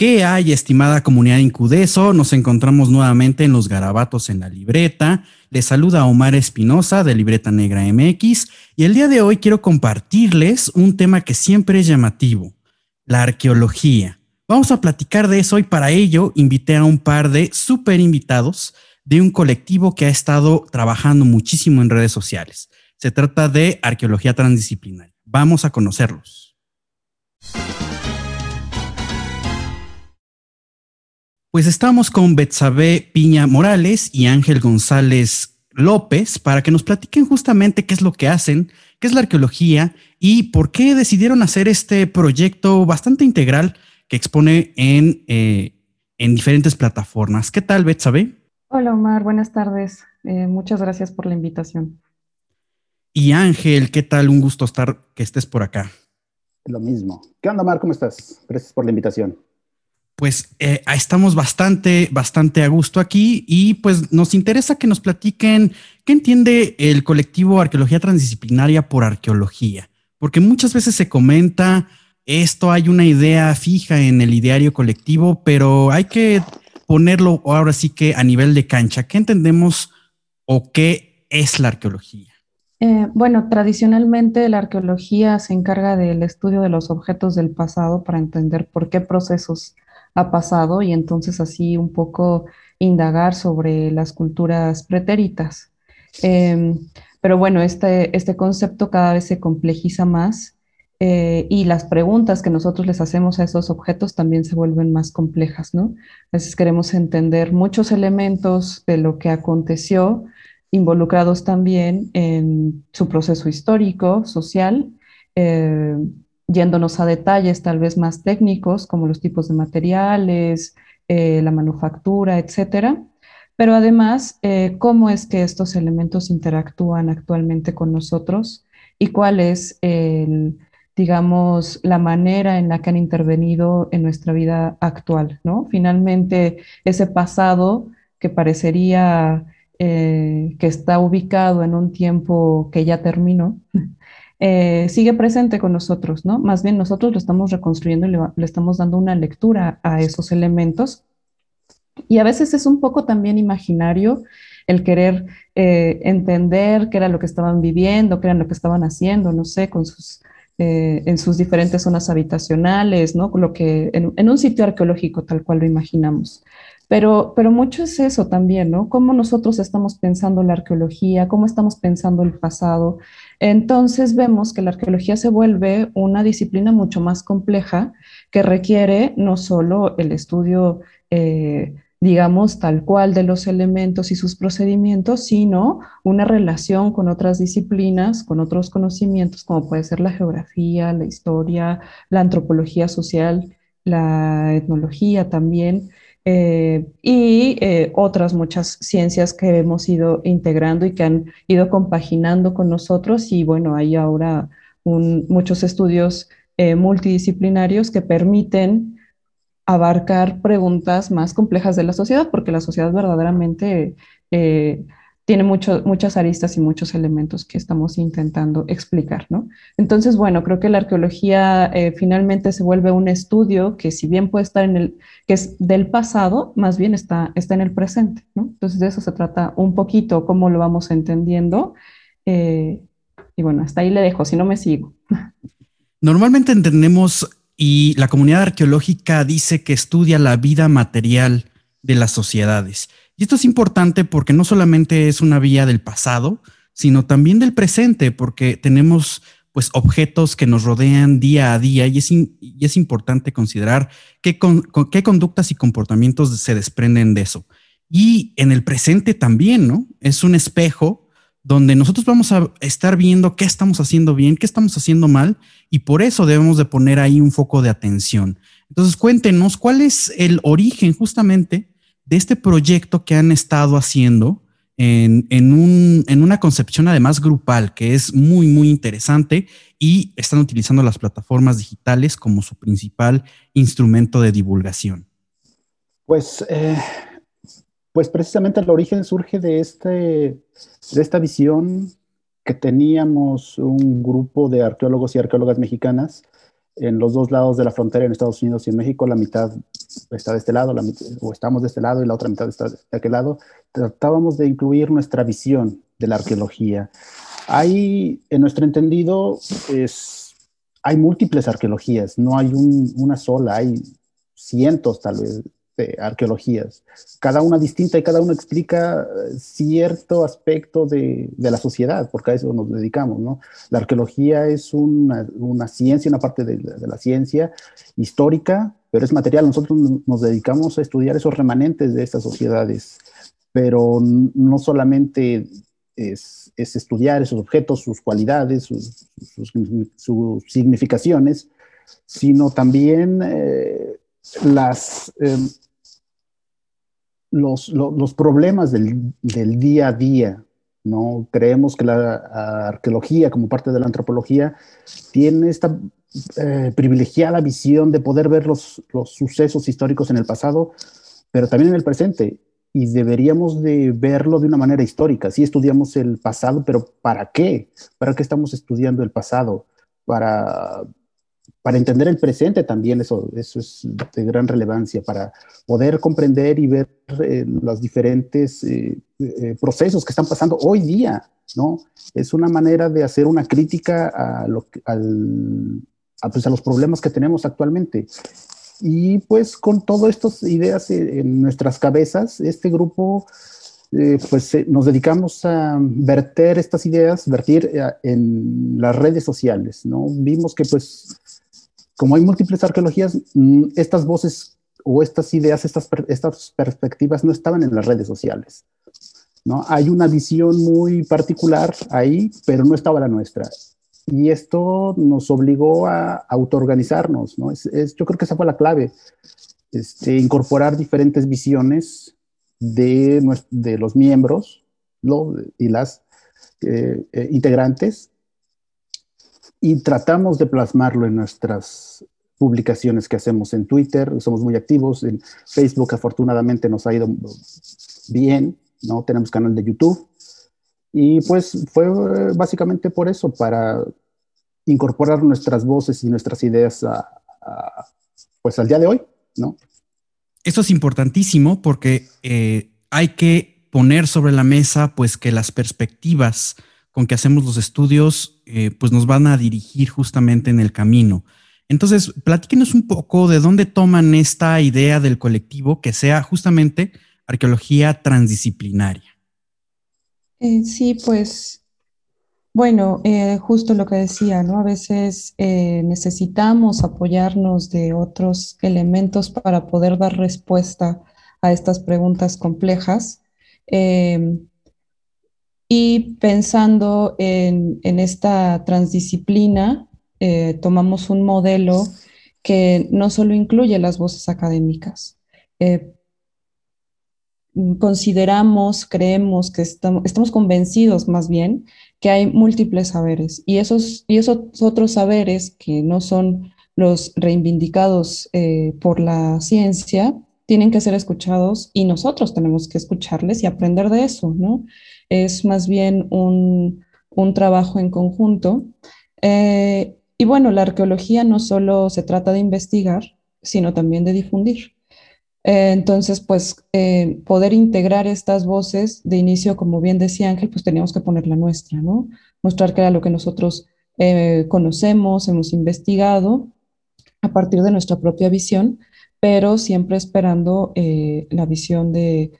¿Qué hay, estimada comunidad Incudeso? Nos encontramos nuevamente en los garabatos en la libreta. Les saluda Omar Espinosa de Libreta Negra MX y el día de hoy quiero compartirles un tema que siempre es llamativo, la arqueología. Vamos a platicar de eso y para ello invité a un par de super invitados de un colectivo que ha estado trabajando muchísimo en redes sociales. Se trata de arqueología transdisciplinaria. Vamos a conocerlos. Pues estamos con Betsabe Piña Morales y Ángel González López para que nos platiquen justamente qué es lo que hacen, qué es la arqueología y por qué decidieron hacer este proyecto bastante integral que expone en, eh, en diferentes plataformas. ¿Qué tal, Betsabe? Hola, Omar. Buenas tardes. Eh, muchas gracias por la invitación. Y Ángel, ¿qué tal? Un gusto estar que estés por acá. Lo mismo. ¿Qué onda, Omar? ¿Cómo estás? Gracias por la invitación pues eh, estamos bastante, bastante a gusto aquí y pues nos interesa que nos platiquen qué entiende el colectivo Arqueología Transdisciplinaria por arqueología, porque muchas veces se comenta esto, hay una idea fija en el ideario colectivo, pero hay que ponerlo ahora sí que a nivel de cancha. ¿Qué entendemos o qué es la arqueología? Eh, bueno, tradicionalmente la arqueología se encarga del estudio de los objetos del pasado para entender por qué procesos ha pasado y entonces así un poco indagar sobre las culturas pretéritas. Em, pero bueno, este, este concepto cada vez se complejiza más eh, y las preguntas que nosotros les hacemos a esos objetos también se vuelven más complejas, ¿no? A veces queremos entender muchos elementos de lo que aconteció, involucrados también en su proceso histórico, social, eh, yéndonos a detalles tal vez más técnicos, como los tipos de materiales, eh, la manufactura, etcétera. Pero además, eh, cómo es que estos elementos interactúan actualmente con nosotros y cuál es, digamos, la manera en la que han intervenido en nuestra vida actual, ¿no? Finalmente, ese pasado que parecería eh, que está ubicado en un tiempo que ya terminó, Eh, sigue presente con nosotros, ¿no? Más bien nosotros lo estamos reconstruyendo y le, estamos dando una lectura a esos elementos. Y a veces es un poco también imaginario el querer eh, entender qué era lo que estaban viviendo, qué era lo que estaban haciendo, no sé, con sus, eh, en sus diferentes zonas habitacionales, ¿no? Lo que, en, en, un sitio arqueológico tal cual lo imaginamos. Pero, pero mucho es eso también, ¿no? Cómo nosotros estamos pensando la arqueología, cómo estamos pensando el pasado, entonces vemos que la arqueología se vuelve una disciplina mucho más compleja que requiere no solo el estudio, eh, digamos, tal cual de los elementos y sus procedimientos, sino una relación con otras disciplinas, con otros conocimientos, como puede ser la geografía, la historia, la antropología social, la etnología también. Eh, y eh, otras muchas ciencias que hemos ido integrando y que han ido compaginando con nosotros. Y bueno, hay ahora muchos estudios eh, multidisciplinarios que permiten abarcar preguntas más complejas de la sociedad, porque la sociedad verdaderamente tiene muchas aristas y muchos elementos que estamos intentando explicar, ¿no? Entonces, bueno, creo que la arqueología eh, finalmente se vuelve un estudio que si bien puede estar en el, que es del pasado, más bien está, está en el presente, ¿no? Entonces de eso se trata un poquito, cómo lo vamos entendiendo. Eh, y bueno, hasta ahí le dejo, si no me sigo. Normalmente entendemos y la comunidad arqueológica dice que estudia la vida material de las sociedades. Y esto es importante porque no solamente es una vía del pasado, sino también del presente, porque tenemos pues objetos que nos rodean día a día y es, es importante considerar qué, qué conductas y comportamientos se desprenden de eso. Y en el presente también, ¿no? Es un espejo donde nosotros vamos a estar viendo qué estamos haciendo bien, qué estamos haciendo mal, y por eso debemos de poner ahí un foco de atención. Entonces, cuéntenos cuál es el origen justamente de este proyecto que han estado haciendo en, una concepción además grupal que es muy, muy interesante y están utilizando las plataformas digitales como su principal instrumento de divulgación. Pues, eh, pues precisamente el origen surge de, este, de esta visión que teníamos un grupo de arqueólogos y arqueólogas mexicanas en los dos lados de la frontera, en Estados Unidos y en México, la mitad está de este lado, o estamos de este lado y la otra mitad está de aquel lado, tratábamos de incluir nuestra visión de la arqueología. Hay, en nuestro entendido, es, hay múltiples arqueologías, no hay una sola, hay cientos tal vez arqueologías, cada una distinta y cada una explica eh, cierto aspecto de, la sociedad, porque a eso nos dedicamos, ¿no? La arqueología es una, ciencia, una parte de, la ciencia histórica, pero es material. Nosotros nos dedicamos a estudiar esos remanentes de estas sociedades, pero no solamente es, estudiar esos objetos, sus cualidades, sus, significaciones, sino también eh, em, los, los, problemas del, del, día a día. ¿no? Creemos que la arqueología, como parte de la antropología, tiene esta eh, privilegiada visión de poder ver los, los sucesos históricos en el pasado, pero también en el presente. Y deberíamos de verlo de una manera histórica. Sí estudiamos el pasado, pero ¿para qué? ¿Para qué estamos estudiando el pasado? Para para entender el presente también eso, eso es de gran relevancia, para poder comprender y ver eh, los diferentes eh, eh, procesos que están pasando hoy día, ¿no? Es una manera de hacer una crítica a, lo, al, a, pues, a los problemas que tenemos actualmente. Y pues con todas estas ideas en nuestras cabezas, este grupo pues nos dedicamos a verter estas ideas, vertir en las redes sociales, ¿no? Vimos que pues como hay múltiples arqueologías, mm, estas voces o estas ideas, estas, estas perspectivas no estaban en las redes sociales. ¿no? Hay una visión muy particular ahí, pero no estaba la nuestra. Y esto nos obligó a autoorganizarnos. ¿no? Es, yo creo que esa fue la clave, este, incorporar diferentes visiones de, de los miembros y las eh, eh, integrantes y tratamos de plasmarlo en nuestras publicaciones que hacemos en Twitter, somos muy activos, en Facebook afortunadamente nos ha ido bien, ¿no? Tenemos canal de YouTube y pues fue básicamente por eso, para incorporar nuestras voces y nuestras ideas a, pues al día de hoy, ¿no? Eso es importantísimo porque eh, hay que poner sobre la mesa pues que las perspectivas con que hacemos los estudios, eh, pues nos van a dirigir justamente en el camino. Entonces, platíquenos un poco de dónde toman esta idea del colectivo que sea justamente arqueología transdisciplinaria. Eh, sí, pues, bueno, eh, justo lo que decía, ¿no? A veces necesitamos apoyarnos de otros elementos para poder dar respuesta a estas preguntas complejas. Y pensando en, esta transdisciplina, eh, tomamos un modelo que no solo incluye las voces académicas. Eh, consideramos, creemos que estamos, estamos convencidos más bien que hay múltiples saberes y esos, y esos otros saberes que no son los reivindicados eh, por la ciencia tienen que ser escuchados y nosotros tenemos que escucharles y aprender de eso, ¿no? es más bien un, trabajo en conjunto. Eh, y bueno, la arqueología no solo se trata de investigar, sino también de difundir. Eh, entonces, pues eh, poder integrar estas voces de inicio, como bien decía Ángel, pues teníamos que poner la nuestra, ¿no? Mostrar que era lo que nosotros conocemos, hemos investigado a partir de nuestra propia visión, pero siempre esperando la visión de,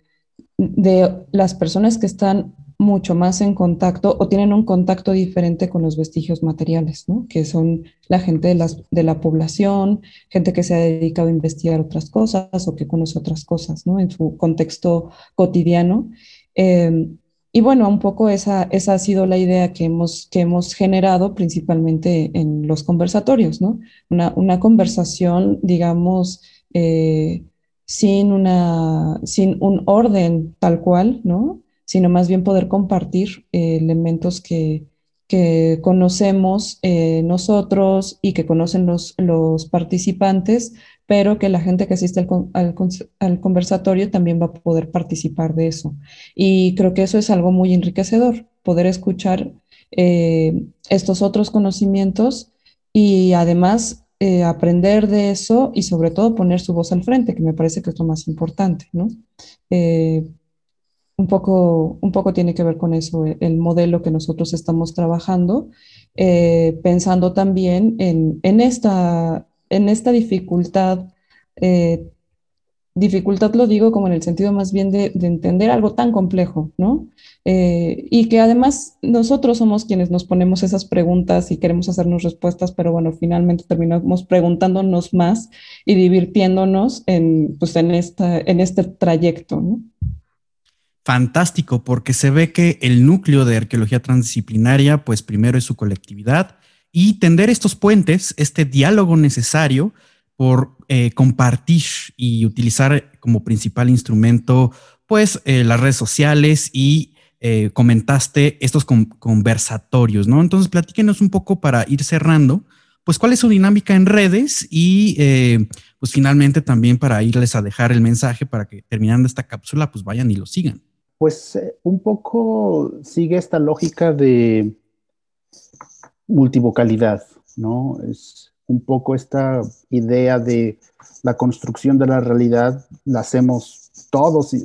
de las personas que están mucho más en contacto o tienen un contacto diferente con los vestigios materiales, ¿no? que son la gente de, las, de, la población, gente que se ha dedicado a investigar otras cosas o que conoce otras cosas ¿no? en su contexto cotidiano. Em, y bueno, un poco esa, esa ha sido la idea que hemos, que hemos generado principalmente en los conversatorios, ¿no? Una, una conversación, digamos, eh, sin, una, sin un orden tal cual, ¿no? Sino más bien poder compartir eh, elementos que, conocemos eh, nosotros y que conocen los, los, participantes, pero que la gente que asiste al, conversatorio también va a poder participar de eso. Y creo que eso es algo muy enriquecedor, poder escuchar eh, estos otros conocimientos y además aprender de eso y sobre todo poner su voz al frente, que me parece que es lo más importante, ¿no? Eh, un poco, un poco tiene que ver con eso, el modelo que nosotros estamos trabajando, pensando también en, en, esta, en esta dificultad dificultad lo digo como en el sentido más bien de, entender algo tan complejo, ¿no? Eh, y que además nosotros somos quienes nos ponemos esas preguntas y queremos hacernos respuestas, pero bueno, finalmente terminamos preguntándonos más y divirtiéndonos en, pues en, esta, en este trayecto, ¿no? Fantástico, porque se ve que el núcleo de arqueología transdisciplinaria, pues primero es su colectividad y tender estos puentes, este diálogo necesario, por eh, compartir y utilizar como principal instrumento, pues, eh, las redes sociales y eh, comentaste estos conversatorios, ¿no? Entonces, platíquenos un poco para ir cerrando, pues, cuál es su dinámica en redes y, pues, finalmente también para irles a dejar el mensaje para que terminando esta cápsula, pues, vayan y lo sigan. Pues, un poco sigue esta lógica de multivocalidad, ¿no? Es un poco esta idea de la construcción de la realidad la hacemos todos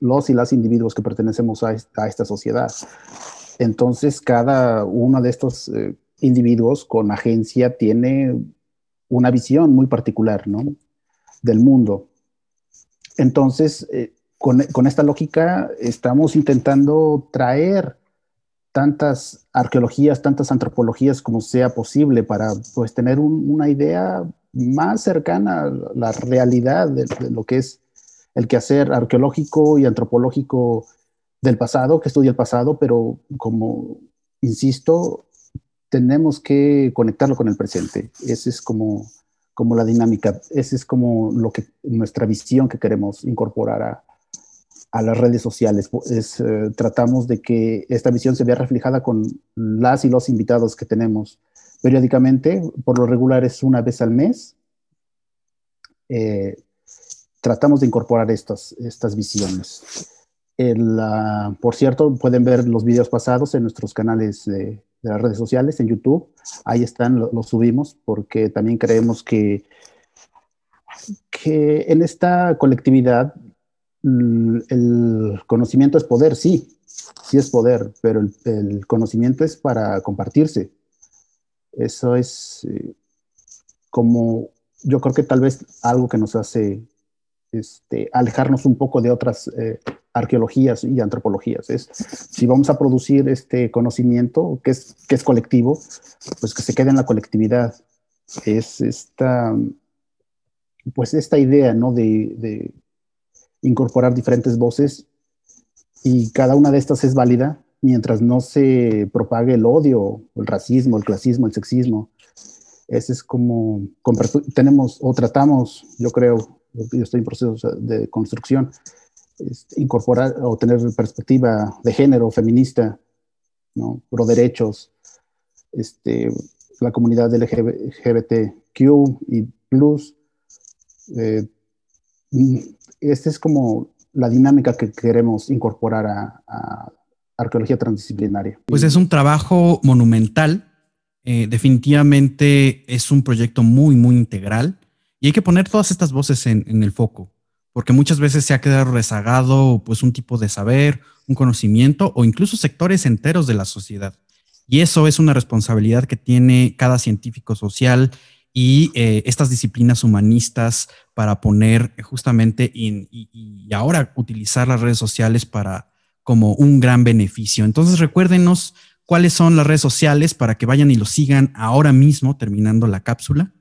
los y las individuos que pertenecemos a esta, sociedad. Entonces, cada uno de estos eh, individuos con agencia tiene una visión muy particular ¿no? del mundo. Entonces, eh, con, esta lógica estamos intentando traer tantas arqueologías, tantas antropologías como sea posible para pues tener una idea más cercana a la realidad de, lo que es el quehacer arqueológico y antropológico del pasado, que estudia el pasado, pero como insisto, tenemos que conectarlo con el presente. Esa es como, como la dinámica, esa es como lo que nuestra visión que queremos incorporar a, a las redes sociales. Es, eh, tratamos de que esta visión se vea reflejada con las y los invitados que tenemos periódicamente, por lo regular es una vez al mes. Eh, tratamos de incorporar estas, estas visiones. por cierto, pueden ver los videos pasados en nuestros canales de, las redes sociales, en YouTube. Ahí están, los subimos, porque también creemos que, que en esta colectividad el conocimiento es poder, sí, sí es poder, pero el, conocimiento es para compartirse. Eso es eh, como, yo creo que tal vez algo que nos hace este, alejarnos un poco de otras eh, arqueologías y antropologías. Es, si vamos a producir este conocimiento que es, que es colectivo, pues que se quede en la colectividad. Es esta, pues esta idea, ¿no? de incorporar diferentes voces y cada una de estas es válida mientras no se propague el odio, el racismo, el clasismo, el sexismo. Ese es como, tenemos o tratamos, yo creo, yo estoy en proceso de construcción, incorporar o tener perspectiva de género feminista, ¿no? pro derechos, este, la comunidad LGBTQ y plus, eh, esta es como la dinámica que queremos incorporar a, arqueología transdisciplinaria. Pues es un trabajo monumental. Eh, definitivamente es un proyecto muy, muy integral y hay que poner todas estas voces en, en, el foco, porque muchas veces se ha quedado rezagado pues un tipo de saber, un conocimiento o incluso sectores enteros de la sociedad. Y eso es una responsabilidad que tiene cada científico social y eh, estas disciplinas humanistas para poner justamente y, ahora utilizar las redes sociales para como un gran beneficio. Entonces recuérdenos cuáles son las redes sociales para que vayan y lo sigan ahora mismo terminando la cápsula.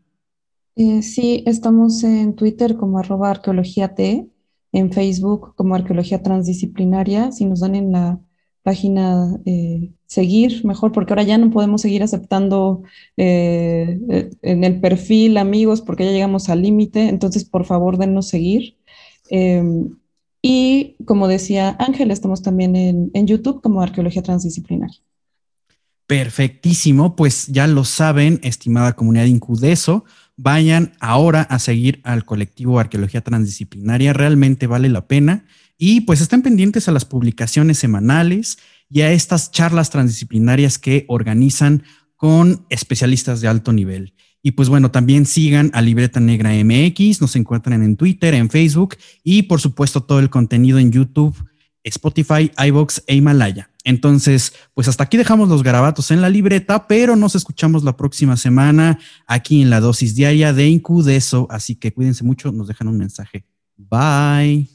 Eh, sí, estamos en Twitter como arroba arqueología T, en Facebook como arqueología transdisciplinaria. Si nos dan en la página eh, seguir mejor, porque ahora ya no podemos seguir aceptando eh, eh, en el perfil amigos porque ya llegamos al límite, entonces por favor denos seguir. Em, y como decía Ángel, estamos también en, en YouTube como Arqueología Transdisciplinaria. Perfectísimo, pues ya lo saben, estimada comunidad Incudeso, vayan ahora a seguir al colectivo Arqueología Transdisciplinaria, realmente vale la pena. Y pues estén pendientes a las publicaciones semanales y a estas charlas transdisciplinarias que organizan con especialistas de alto nivel. Y pues bueno, también sigan a Libreta Negra MX, nos encuentran en Twitter, en Facebook y por supuesto todo el contenido en YouTube, Spotify, iBox e Himalaya. Entonces, pues hasta aquí dejamos los garabatos en la libreta, pero nos escuchamos la próxima semana aquí en la dosis diaria de Incudeso. Así que cuídense mucho, nos dejan un mensaje. Bye.